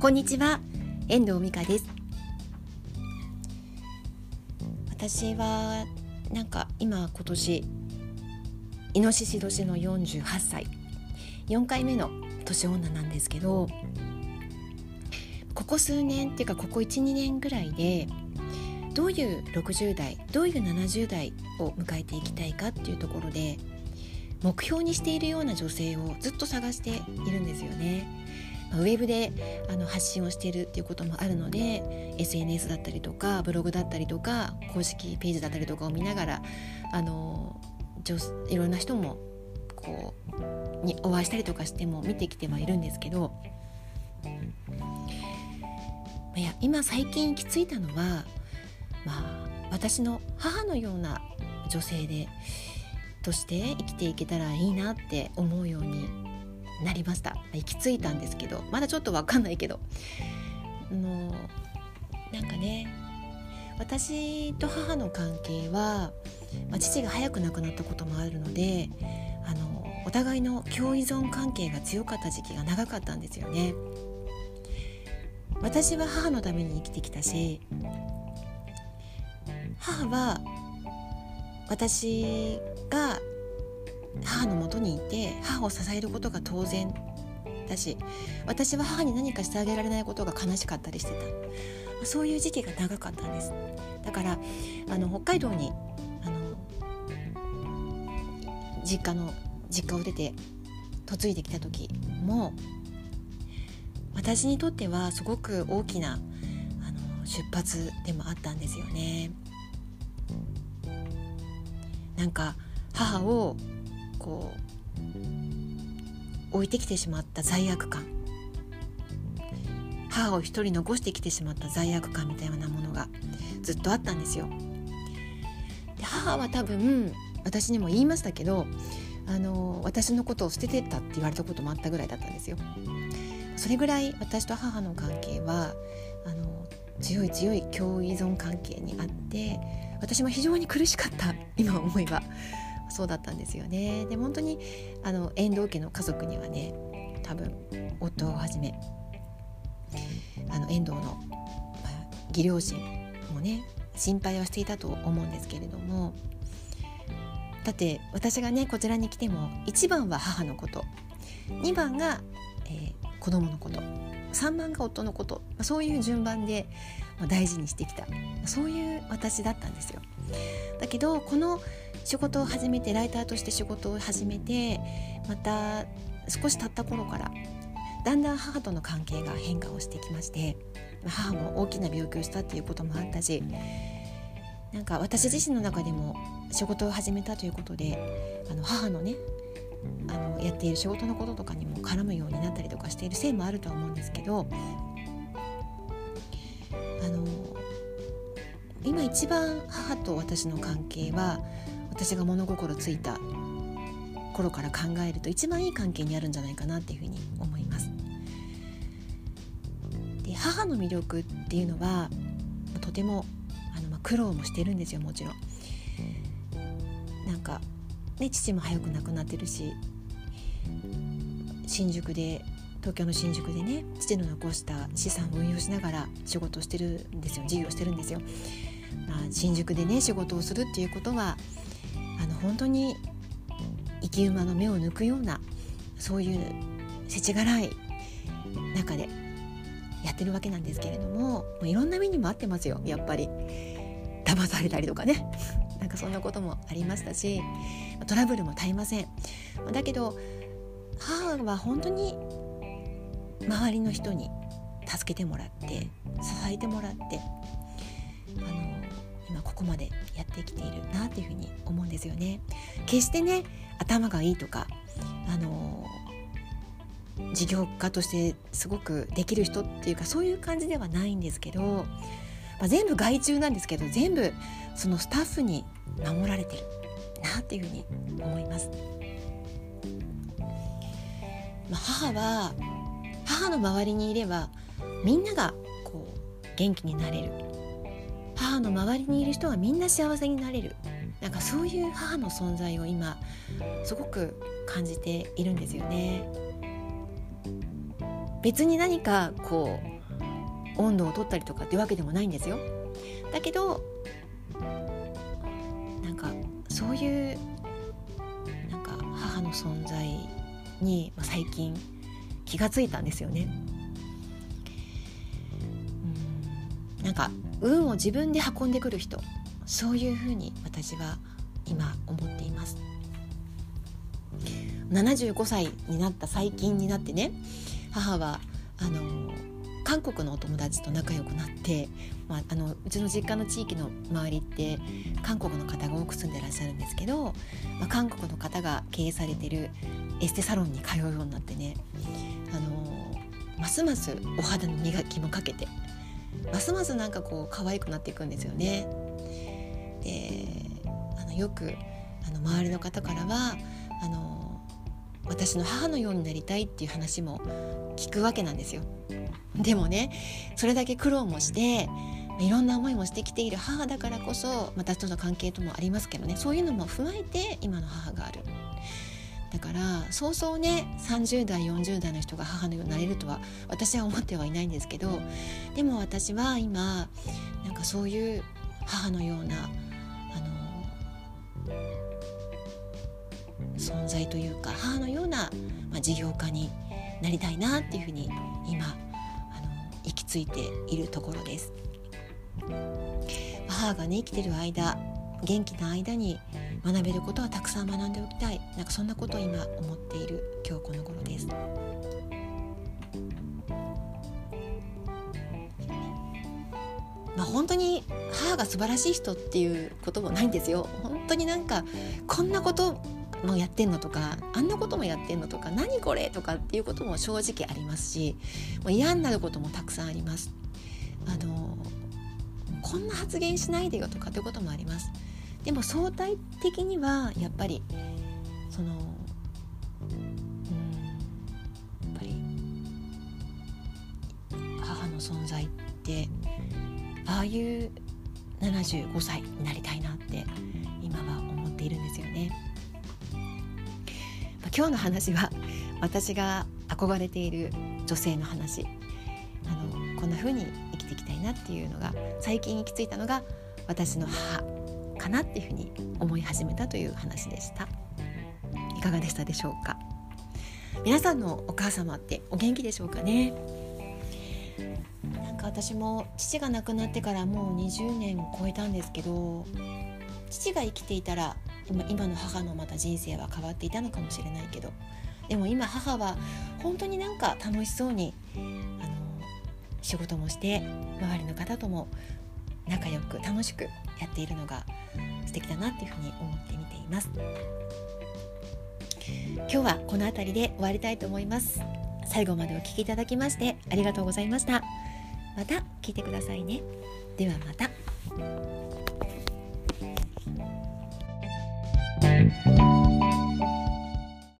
こんにちは。遠藤美香です。私はなんか今今年イノシシ年の48歳。4回目の年女なんですけどここ数年っていうかここ12年ぐらいでどういう60代どういう70代を迎えていきたいかっていうところで目標にしているような女性をずっと探しているんですよね。ウェブであの発信をしているっていうこともあるので SNS だったりとかブログだったりとか公式ページだったりとかを見ながらあのいろんな人もこうにお会いしたりとかしても見てきてはいるんですけどいや今最近行き着いたのは、まあ、私の母のような女性でとして生きていけたらいいなって思うようになりました行き着いたんですけどまだちょっと分かんないけどあのなんかね私と母の関係は、まあ、父が早く亡くなったこともあるのであのお互いの共依存関係が強かった時期が長かったんですよね。私は母のために生きてきたし母は私が母のもとにいて母を支えることが当然だし私は母に何かしてあげられないことが悲しかったりしてたそういう時期が長かったんですだからあの北海道にあの実家の実家を出て嫁いできた時も私にとってはすごく大きなあの出発でもあったんですよね。なんか母をこう置いてきてしまった罪悪感母を一人残してきてしまった罪悪感みたいなものがずっとあったんですよ。で母は多分私にも言いましたけどあの私のことを捨ててったって言われたこともあったぐらいだったんですよ。それぐらい私と母の関係は強い強い共依存関係にあって私も非常に苦しかった今思えば。そうだったんですよね。で本当にあの遠藤家の家族にはね多分夫をはじめあの遠藤の、まあ、義両親もね心配はしていたと思うんですけれども。だって私がねこちらに来ても1番は母のこと。2番が、えー、子供のこと。3番が夫のことそういう順番で大事にしてきたそういう私だったんですよ。だけどこの仕事を始めてライターとして仕事を始めてまた少し経った頃からだんだん母との関係が変化をしてきまして母も大きな病気をしたっていうこともあったしなんか私自身の中でも仕事を始めたということであの母のねあのやっている仕事のこととかにも絡むようになったりとかしているせいもあるとは思うんですけどあの今一番母と私の関係は私が物心ついた頃から考えると一番いい関係にあるんじゃないかなっていうふうに思います。で母の魅力っていうのはとてもあの、まあ、苦労もしてるんですよもちろん。なんか、ね、父も早く亡くなってるし新宿で東京の新宿でね父の残した資産を運用しながら仕事をしてるんですよ。事業してるんですよ。まあ、新宿でね仕事をするっていうことはあの本当に生き馬の目を抜くようなそういう世知辛い中でやってるわけなんですけれどももういろんな目にもあってますよやっぱり。騙されたりとかね。なんかそんなこともありましたし。トラブルも絶えませんだけど母は本当に周りの人に助けてもらって支えてもらってあの今ここまでやってきているなというふうに思うんですよね。決してね頭がいいとかあの事業家としてすごくできる人っていうかそういう感じではないんですけど、まあ、全部外注なんですけど全部そのスタッフに守られてるなっていうふうに思います。まあ、母は母の周りにいればみんながこう元気になれる母の周りにいる人はみんな幸せになれるなんかそういう母の存在を今すごく感じているんですよね。別に何かこう温度を取ったりとかってわけでもないんですよだけどそういうなんか母の存在に最近気がついたんですよね。うん。なんか運を自分で運んでくる人そういうふうに私は今思っています。75歳になった最近になってね母はあの韓国のお友達と仲良くなって、まあ、あのうちの実家の地域の周りって韓国の方が多く住んでらっしゃるんですけど、まあ、韓国の方が経営されてるエステサロンに通うようになってねあのますますお肌の磨きもかけてますますなんかこう可愛くなっていくんですよね。であのよくあの周りの方からはあの私の母のようになりたいっていう話も聞くわけなんですよ。でもねそれだけ苦労もしていろんな思いもしてきている母だからこそ私との関係ともありますけどねそういうのも踏まえて今の母がある。だからそうそうね30代40代の人が母のようになれるとは私は思ってはいないんですけどでも私は今なんかそういう母のようなあの存在というか母のような、まあ、事業家になりたいなっていうふうに今あの行き着いているところです。母がね生きてる間元気な間に学べることはたくさん学んでおきたいなんかそんなことを今思っている今日この頃です。まあ、本当に母が素晴らしい人っていうこともないんですよ。本当になんかこんなこともうやってんのとかあんなこともやってんのとか何これとかっていうことも正直ありますしもう嫌になることもたくさんあります。あのこんな発言しないでよとかってこともあります。でも相対的にはやっぱりそのうんやっぱり母の存在ってああいう75歳になりたいなって今は思っているんですよね。今日の話は私が憧れている女性の話。あのこんな風に生きていきたいなっていうのが最近行き着いたのが私の母かなっていうふうに思い始めたという話でした。いかがでしたでしょうか？皆さんのお母様ってお元気でしょうかね？なんか私も父が亡くなってからもう20年超えたんですけど父が生きていたら今今の母のまた人生は変わっていたのかもしれないけどでも今母は本当になんか楽しそうにあの仕事もして周りの方とも仲良く楽しくやっているのが素敵だなっていうふうに思って見ています。今日はこの辺りで終わりたいと思います。最後までお聴きいただきましてありがとうございました。また聞いてくださいね。ではまた。